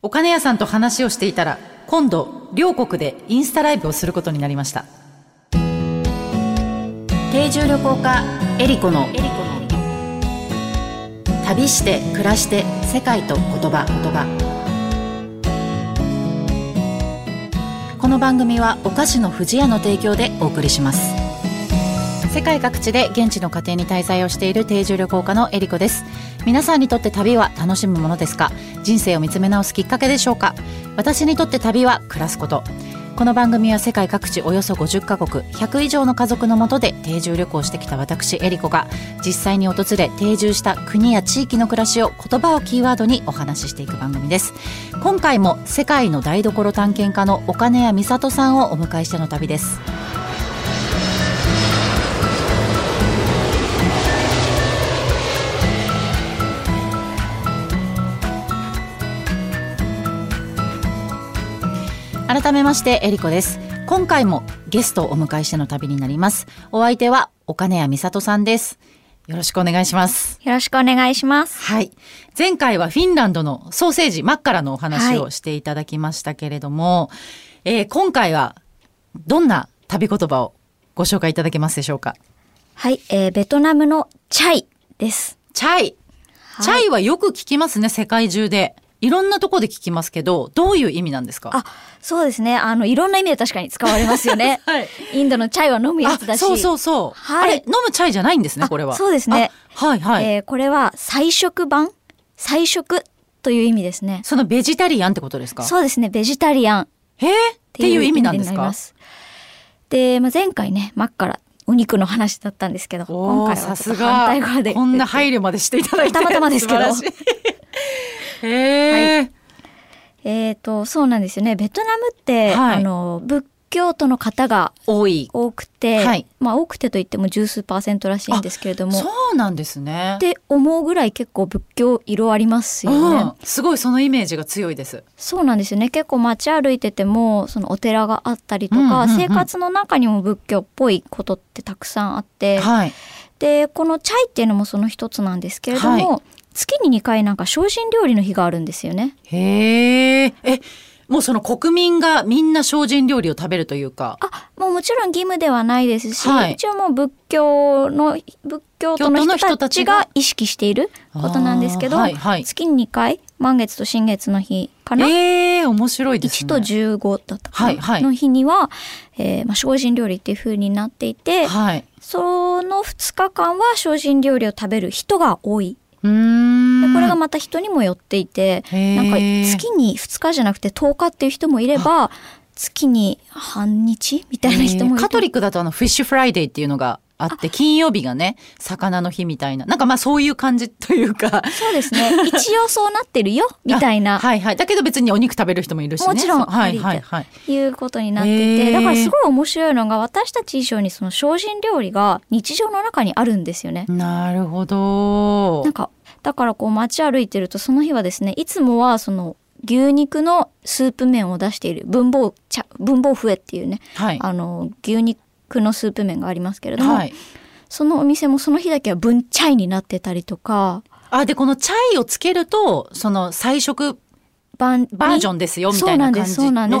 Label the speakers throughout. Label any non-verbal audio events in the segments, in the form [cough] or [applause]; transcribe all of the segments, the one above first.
Speaker 1: お金屋さんと話をしていたら、今度、両国でインスタライブをすることになりました。定住旅行家、エリコの、旅して、暮らして、世界と言葉、言葉。この番組は、お菓子の不二家の提供でお送りします。世界各地で現地の家庭に滞在をしている定住旅行家のエリコです皆さんにとって旅は楽しむものですか？人生を見つめ直すきっかけでしょうか？私にとって旅は暮らすこと。この番組は世界各地およそ50カ国100以上の家族のもとで定住旅行してきた私エリコが実際に訪れ定住した国や地域の暮らしを言葉をキーワードにお話ししていく番組です。今回も世界の台所探検家の岡根谷美里さんをお迎えしての旅です。改めましてエリコです。今回もゲストをお迎えしての旅になります。お相手は岡根谷美里さんです。よろしくお願いします。
Speaker 2: よろしくお願いします。
Speaker 1: はい。前回はフィンランドのソーセージマッカラのお話をしていただきましたけれども、えー今回はどんな旅言葉をご紹介いただけますでしょうか？
Speaker 2: はい、えー、ベトナムのチャイです。
Speaker 1: チャイ。チャイはよく聞きますね世界中でいろんなとこで聞きますけどどういう意味なんですか？
Speaker 2: あ、そうですね。あの、いろんな意味で確かに使われますよね。[laughs]
Speaker 1: はい。
Speaker 2: インドのチャイは飲むやつだし。
Speaker 1: あそうそうそう、
Speaker 2: はい。
Speaker 1: あれ飲むチャイじゃないんですね
Speaker 2: あ
Speaker 1: これは。
Speaker 2: そうですね。
Speaker 1: あはいはい、
Speaker 2: えーこれは菜食版？菜食という意味ですね。
Speaker 1: そのベジタリアンってことですか？
Speaker 2: そうですね。ベジタリアン。っ
Speaker 1: へえってていう意味なんですか？
Speaker 2: で、まあ、前回ね、真っからお肉の話だったんですけど、今回は
Speaker 1: さすが
Speaker 2: 反対側で。
Speaker 1: こんな配慮までしていただいて。
Speaker 2: たまたまですけど
Speaker 1: 素晴らしい。へえ、
Speaker 2: えっ、と、そうなんですよね。ベトナムって、
Speaker 1: はい。
Speaker 2: あの、仏教徒の方が
Speaker 1: 多い。
Speaker 2: 多くて、
Speaker 1: はい。
Speaker 2: まあ多くてといっても十数パーセントらしいんですけれども。
Speaker 1: そうなんですね。
Speaker 2: って思うぐらい結構仏教色ありますよね、
Speaker 1: うん、すごいそのイメージが強いです。
Speaker 2: そうなんですよね。結構街歩いててもそのお寺があったりとか、
Speaker 1: うんうんうん
Speaker 2: 生活の中にも仏教っぽいことってたくさんあって、
Speaker 1: はい。
Speaker 2: でこのチャイっていうのもその一つなんですけれども、
Speaker 1: は
Speaker 2: 月に2回なんか精進料理の日があるんですよね。
Speaker 1: へええもうその国民がみんな精進料理を食べるというか。
Speaker 2: あもうもちろん義務ではないですし、
Speaker 1: はい。
Speaker 2: 一応もう仏教の仏教徒の
Speaker 1: 人
Speaker 2: 人たち
Speaker 1: が。
Speaker 2: が意識していることなんですけど、
Speaker 1: はいはい。
Speaker 2: 月に2回満月と新月の日かな、
Speaker 1: ええ面白いです
Speaker 2: 1
Speaker 1: ね
Speaker 2: と15だったかな、
Speaker 1: はいはい。
Speaker 2: の日には、えーまあ、精進料理っていう風になっていて、
Speaker 1: はい。
Speaker 2: その2日間は精進料理を食べる人が多い。でこれがまた人にもよっていて、なんか月に2日じゃなくて10日っていう人もいれば月に半日みたいな人もいて、
Speaker 1: えーカトリックだとあの Fish Friday っていうのがあって金曜日がね魚の日みたいな。なんかまあそういう感じというか。
Speaker 2: そうですね。一応そうなってるよ [laughs] みたいな。
Speaker 1: はいはい。だけど別にお肉食べる人もいるしね。
Speaker 2: もちろん
Speaker 1: はいはいはい。
Speaker 2: いうことになってて。だからすごい面白いのが私たち以上にその精進料理が日常の中にあるんですよね。
Speaker 1: なるほど。
Speaker 2: なんかだからこう街歩いてるとその日はですねいつもはその牛肉のスープ麺を出している文房茶文房笛っていうね
Speaker 1: はい。
Speaker 2: あの牛肉のスープ麺がありますけれども、
Speaker 1: はい。
Speaker 2: そのお店もその日だけは分チャイになってたりとか
Speaker 1: あでこのチャイをつけるとその菜食
Speaker 2: バ
Speaker 1: ージョンですよみたいな感じの言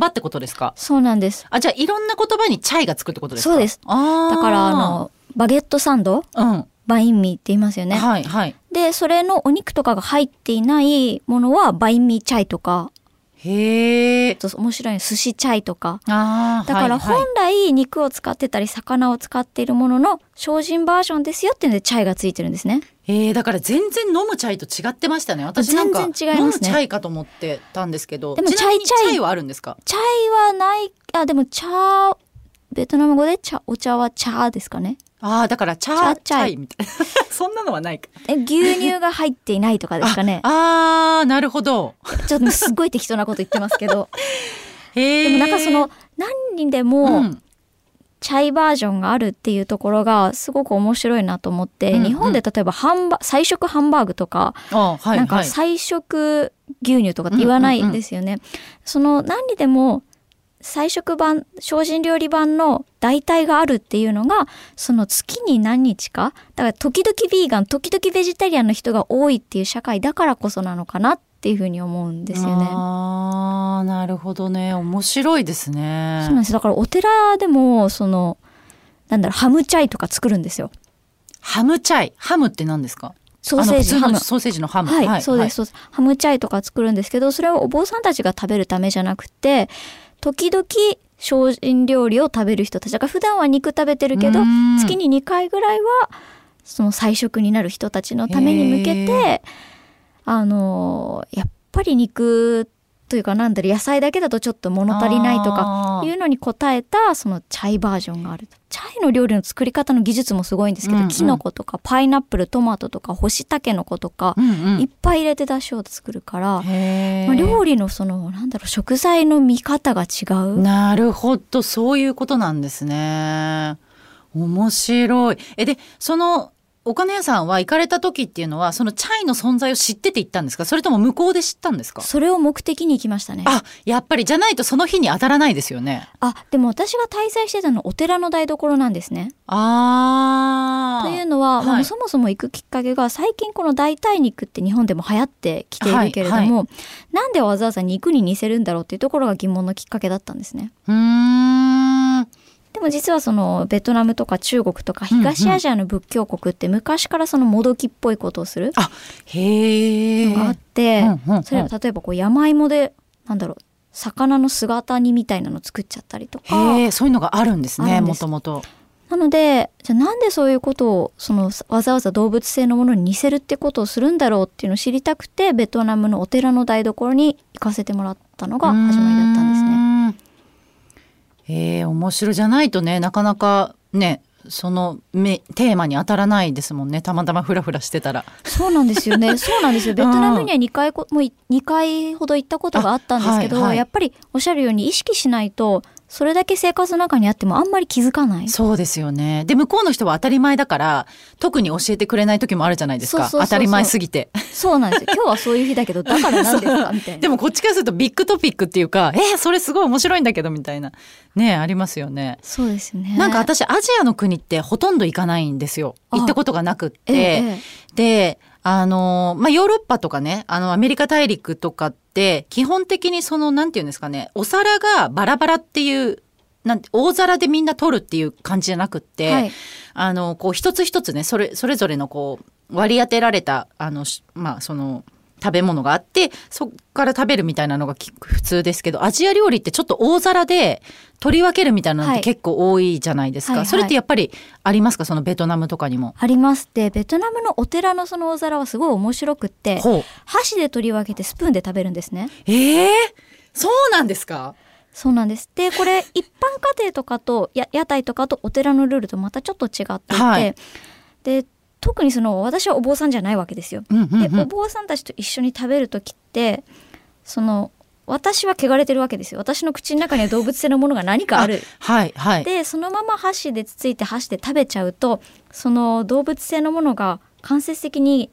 Speaker 1: 葉ってことですか？
Speaker 2: そうなんです。
Speaker 1: あじゃあいろんな言葉にチャイがつくってことですか？
Speaker 2: そうです。だからあのバゲットサンド？
Speaker 1: うん、
Speaker 2: bánh mì って言いますよね。
Speaker 1: はいはい。
Speaker 2: でそれのお肉とかが入っていないものは bánh mì chay とか
Speaker 1: へえ
Speaker 2: と面白いの寿司 chay とか
Speaker 1: あー
Speaker 2: だから本来肉を使ってたり魚を使っているものの精進バージョンですよっていうので chay がついてるんですね。
Speaker 1: えー、だから全然飲むチャイと違ってましたね。私なんか
Speaker 2: 全然違いますね
Speaker 1: 飲むチャイかと思ってたんですけど。
Speaker 2: でもチャイチャイ
Speaker 1: チャイはあるんですか？
Speaker 2: チャイはないあでも茶ベトナム語で茶お茶は茶ですかね。
Speaker 1: ああだからチャーチ
Speaker 2: チャイ
Speaker 1: みたいな [laughs] そんなのはないか。
Speaker 2: え牛乳が入っていないとかですかね？[laughs]
Speaker 1: ああなるほど。
Speaker 2: ちょっとすっごい適当なこと言ってますけど。[laughs] でもなんかその何にで
Speaker 1: う
Speaker 2: も、
Speaker 1: ん
Speaker 2: チャイバージョンがあるっていうところがすごく面白いなと思って、
Speaker 1: うんうん
Speaker 2: 日本で例えばハンバ菜食ハンバーグとか、
Speaker 1: あはい
Speaker 2: なんか
Speaker 1: はい。
Speaker 2: 菜食牛乳とかって言わないんですよね。その何にでも菜食版精進料理版の代替があるっていうのがその月に何日か？だから時々ビーガン時々ベジタリアンの人が多いっていう社会だからこそなのかなっっていうふうに思うんですよね。
Speaker 1: あーなるほどね。面白いですね。
Speaker 2: そうなんです。だからお寺でもそのなんだろうハムチャイとか作るんですよ。
Speaker 1: ハムチャイ？ハムって何ですか？
Speaker 2: ソーセージハム。
Speaker 1: ソーセージのハム。
Speaker 2: はい、そうです、そうです。ハムチャイとか作るんですけど、それをお坊さんたちが食べるためじゃなくて、時々精進料理を食べる人たちだから普段は肉食べてるけど月に2回ぐらいはその菜食になる人たちのために向け
Speaker 1: へ
Speaker 2: てあのやっぱり肉というかなんだろう野菜だけだとちょっと物足りないとかいうのに応えたそのチャイバージョンがあるチャイの料理の作り方の技術もすごいんですけど、
Speaker 1: うんうん。
Speaker 2: キノコとかパイナップルトマトとか干しタケノコとか、
Speaker 1: うんうん。
Speaker 2: いっぱい入れて出汁を作るから、まあ、料理のそのなんだろう食材の見方が違う。
Speaker 1: なるほどそういうことなんですね。面白い。えでそのお金屋さんは行かれた時っていうのはそのチャイの存在を知ってて行ったんですか？それとも向こうで知ったんですか？
Speaker 2: それを目的に行きましたね。
Speaker 1: あやっぱりじゃないとその日に当たらないですよね。
Speaker 2: あでも私が滞在してたのはお寺の台所なんですね。
Speaker 1: あ
Speaker 2: というのは、まあ
Speaker 1: はい。
Speaker 2: そもそも行くきっかけが最近この代替肉って日本でも流行ってきているけれども、
Speaker 1: はい。
Speaker 2: なんでわざわざ肉に似せるんだろうっていうところが疑問のきっかけだったんですね。
Speaker 1: うーん
Speaker 2: でも実はそのベトナムとか中国とか東アジアの仏教国って昔からそのもどきっぽいことをする
Speaker 1: あへ
Speaker 2: があって、それは例えばこう山芋でなんだろう魚の姿煮みたいなの作っちゃったりとか。
Speaker 1: そういうのがあるんですねもともと
Speaker 2: なのでじゃあなんでそういうことをそのわざわざ動物性のものに似せるってことをするんだろうっていうのを知りたくてベトナムのお寺の台所に行かせてもらったのが始まりだったんですね。
Speaker 1: ねえー、面白いじゃないとねなかなかねそのめテーマに当たらないですもんねたまたまフラフラしてたら
Speaker 2: そうなんですよね。[laughs] そうなんですよ。ベトナムには2回こもう2回ほど行ったことがあったんですけど、
Speaker 1: あはいはい
Speaker 2: やっぱりおっしゃるように意識しないとそれだけ生活の中にあってもあんまり気づかない？
Speaker 1: そうですよね。で向こうの人は当たり前だから特に教えてくれない時もあるじゃないですか。当たり前すぎて。
Speaker 2: そうなんですよ。[laughs] 今日はそういう日だけどだからなんですか？みたいな。
Speaker 1: でもこっちからするとビッグトピックっていうかえー、それすごい面白いんだけどみたいな。ねありますよね。
Speaker 2: そうですね。
Speaker 1: なんか私アジアの国ってほとんど行かないんですよ。
Speaker 2: あ。
Speaker 1: 行ったことがなくって、
Speaker 2: ええええ。
Speaker 1: であのまあヨーロッパとかねあのアメリカ大陸とかって基本的にそのなんていうんですかねお皿がバラバラっていうなんて大皿でみんな取るっていう感じじゃなくって、
Speaker 2: はい。
Speaker 1: あのこう一つ一つねそれそれぞれのこう割り当てられたあのしまあその食べ物があってそっから食べるみたいなのがき普通ですけどアジア料理ってちょっと大皿で取り分けるみたいなのっ
Speaker 2: はい。
Speaker 1: て結構多いじゃないですか、
Speaker 2: はいはい。
Speaker 1: それってやっぱりありますか？そのベトナムとかにも。
Speaker 2: あります。でベトナムのお寺のその大皿はすごい面白くって箸で取り分けてスプーンで食べるんですね。
Speaker 1: ええそうなんですか？
Speaker 2: そうなんです。で、これ [laughs] 一般家庭とかとや屋台とかとお寺のルールとまたちょっと違っていて、
Speaker 1: はい。
Speaker 2: で特にその私はお坊さんじゃないわけですよ。
Speaker 1: うんうんうん
Speaker 2: でお坊さんたちと一緒に食べる時ってその私は汚れてるわけですよ。私の口の中には動物性のものが何かある。
Speaker 1: はいはい。
Speaker 2: でそのまま箸でつついて箸で食べちゃうとその動物性のものが間接的に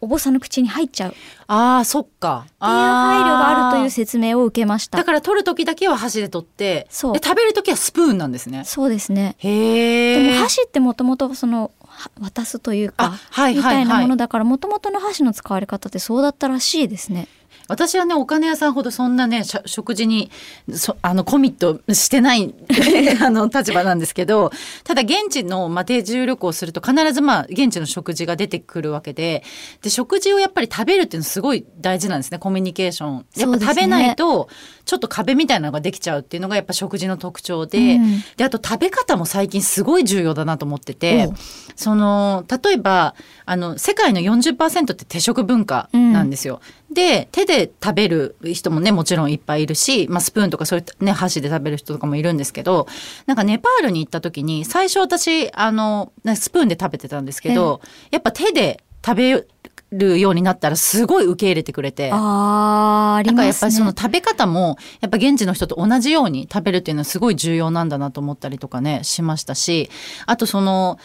Speaker 2: お坊さんの口に入っちゃう
Speaker 1: ああそっか。っていう
Speaker 2: 配慮があるという説明を受けました
Speaker 1: だ。から取る時だけは箸で取って
Speaker 2: そう
Speaker 1: で食べる時はスプーンなんですね。
Speaker 2: そうですね。
Speaker 1: へえ。
Speaker 2: でも箸ってもともとそのは渡すという
Speaker 1: あ
Speaker 2: か、
Speaker 1: はい
Speaker 2: みたいな。ものだからもともとの箸の使われ方ってそうだったらしいですね。
Speaker 1: 私はねお金屋さんほどそんなね食事にそあのコミットしてない [laughs] あの立場なんですけどただ現地の、まあ、定住旅行をすると必ずまあ現地の食事が出てくるわけでで食事をやっぱり食べるっていうのすごい大事なんですねコミュニケーション。やっぱ食べないとちょっと壁みたいなのができちゃうっていうのがやっぱ食事の特徴で、
Speaker 2: うん
Speaker 1: であと食べ方も最近すごい重要だなと思ってて
Speaker 2: おう
Speaker 1: その例えばあの世界の40%って手食文化なんですよ。で手で食べる人もねもちろんいっぱいいるし、まあ、スプーンとかそういったね箸で食べる人とかもいるんですけどなんかネパールに行った時に最初私あのスプーンで食べてたんですけど、やっぱ手で食べるようになったらすごい受け入れてくれて。
Speaker 2: あーあり
Speaker 1: だからやっ。ぱりその食べ方もやっぱ現地の人と同じように食べるっていうのはすごい重要なんだなと思ったりとかねしましたしあとその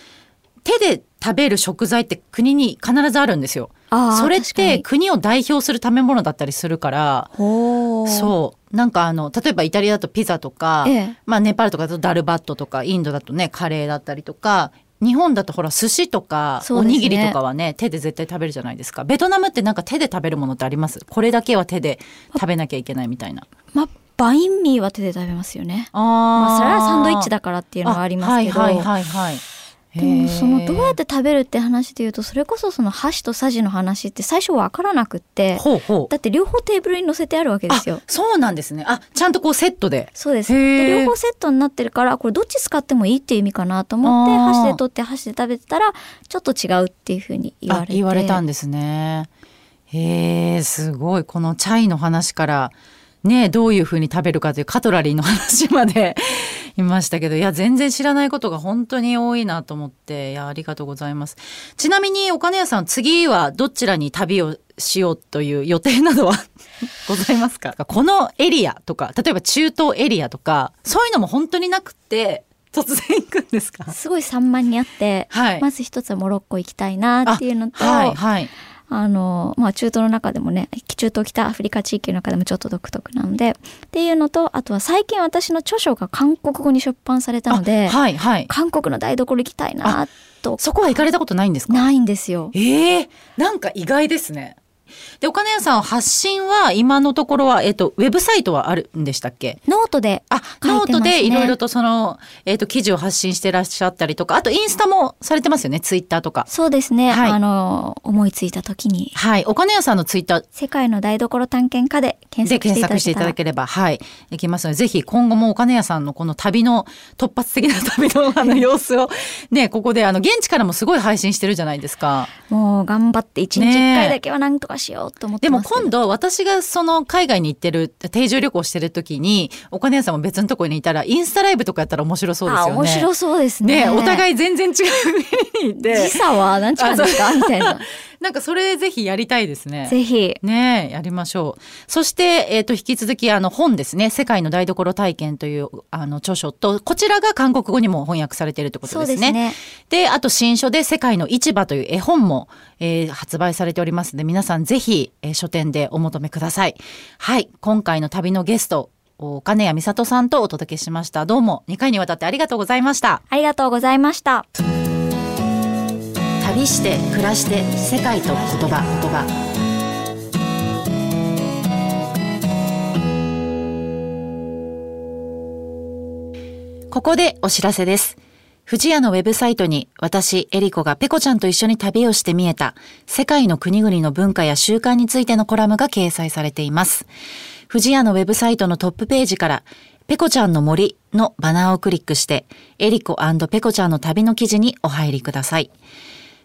Speaker 1: 手で食べる食材って国に必ずあるんですよ。それって国を代表する食べ物だったりするからそう。なんかあの例えばイタリアだとピザとか、
Speaker 2: ええ。
Speaker 1: まあ、ネパールとかだとダルバットとかインドだとねカレーだったりとか日本だとほら寿司とかおにぎりとかはね手で絶対食べるじゃないですか。ベトナムってなんか手で食べるものってあります？これだけは手で食べなきゃいけないみたいな。
Speaker 2: まあバインミーは手で食べますよね。
Speaker 1: あ
Speaker 2: まあそれはサンドイッチ
Speaker 1: だ
Speaker 2: だからっていうのはありますけど、
Speaker 1: はいはいはいはい
Speaker 2: でもそのどうや
Speaker 1: っ
Speaker 2: って食べるって話で言うとそれこそその箸とさじの話って最初わからなくってだって両方テーブルに乗せてあるわけですよ。
Speaker 1: あそうなんですね。あちゃんとこうセットで。
Speaker 2: そうです。で両方セットになってるからこれどっち使ってもいいっていう意味かなと思って箸で取って箸で食べてたらちょっと違うっていうふうに言われて。
Speaker 1: あ言われたんですね。へえすごい。このチャイの話からねどういう風に食べるかというカトラリーの話まで [laughs] いましたけどいや全然知らないことが本当に多いなと思っていやありがとうございます。ちなみにお金屋さん次はどちらに旅をしようという予定などは [laughs] ございますか？このエリアとか例えば中東エリアとかそういうのも本当になくって突然行くんですか？
Speaker 2: すごい散漫にあって、
Speaker 1: はい。
Speaker 2: まず一つはモロッコ行きたいなっていうのとあ,、
Speaker 1: はいはい
Speaker 2: のまあ中東の中でもね中東北アフリカ地域の中でもちょっと独特なのでっていうのとあとは最近私の著書が韓国語に出版されたので、
Speaker 1: あはいはい
Speaker 2: 韓国の台所行きたいなと
Speaker 1: そこは行かれたことないんですか？
Speaker 2: ないんですよ。
Speaker 1: ええなんか意外ですね。で、岡根谷さん発信は今のところは、えっ、と、ウェブサイトはあるんでしたっけ？
Speaker 2: ノートでね。
Speaker 1: ノートでいろいろとその、えっ、と、記事を発信してらっしゃったりとか、あとインスタもされてますよね、ツイッターとか。
Speaker 2: そうですね、
Speaker 1: はい。
Speaker 2: あの思いついた時に。
Speaker 1: はい。岡根谷さんのツイッター
Speaker 2: 世界の台所探検家で検
Speaker 1: で
Speaker 2: 索していただ
Speaker 1: 検索していただ
Speaker 2: け
Speaker 1: れば、はい、いきますので、ぜひ今後もお金屋さんのこの旅の、突発的な旅のあの様子を、[laughs] ね、ここであの、現地からもすごい配信してるじゃないですか。
Speaker 2: もう頑張って一日一
Speaker 1: ねえ
Speaker 2: 回だけは何とかしようと思って
Speaker 1: でも今度私がその海外に行ってる定住旅行してる時にお金屋さんも別のところにいたらインスタライブとかやったら面白そうですよね。
Speaker 2: あ面白そうですね。
Speaker 1: ねお互
Speaker 2: い
Speaker 1: い全然違う国にいて
Speaker 2: 時差は何時間ですか？[laughs] みたいな
Speaker 1: なんかそれぜひやりたいですね。
Speaker 2: ぜひ
Speaker 1: ねえやりましょう。そして、えっ、と、引き続き、あの、本ですね。世界の台所体験という、あの、著書と、こちらが韓国語にも翻訳されているということでね。
Speaker 2: ですすね
Speaker 1: で、あと新書で世界の市場という絵本も、えー発売されておりますので、皆さんぜひ、えー書店でお求めください。はい。今回の旅のゲスト、お金谷美里さんとお届けしました。どうも2回にわたってありがとうございました。
Speaker 2: ありがとうございました
Speaker 1: 旅して、暮らして、世界と言葉、言葉。ここでお知らせです。富士屋のウェブサイトに私、エリコがペコちゃんと一緒に旅をして見えた世界の国々の文化や習慣についてのコラムが掲載されています。富士屋のウェブサイトのトップページからペコちゃんの森のバナーをクリックしてエリコペコちゃんの旅の記事にお入りください。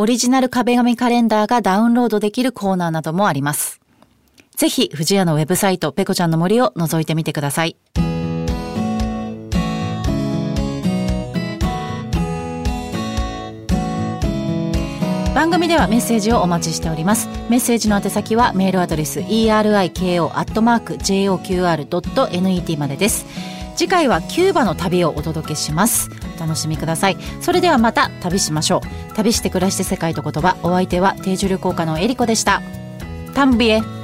Speaker 1: オリジナル壁紙カレンダーがダウンロードできるコーナーなどもあります。ぜひ、富士屋のウェブサイト、ペコちゃんの森を覗いてみてください。番組ではメッセージをお待ちしております。メッセージの宛先はメールアドレス eriko.joqr.net までです。次回はキューバの旅をお届けします。お楽しみください。それではまた旅しましょう。旅して暮らして世界と言葉、お相手は定住旅行家のエリコでした。タンビエ。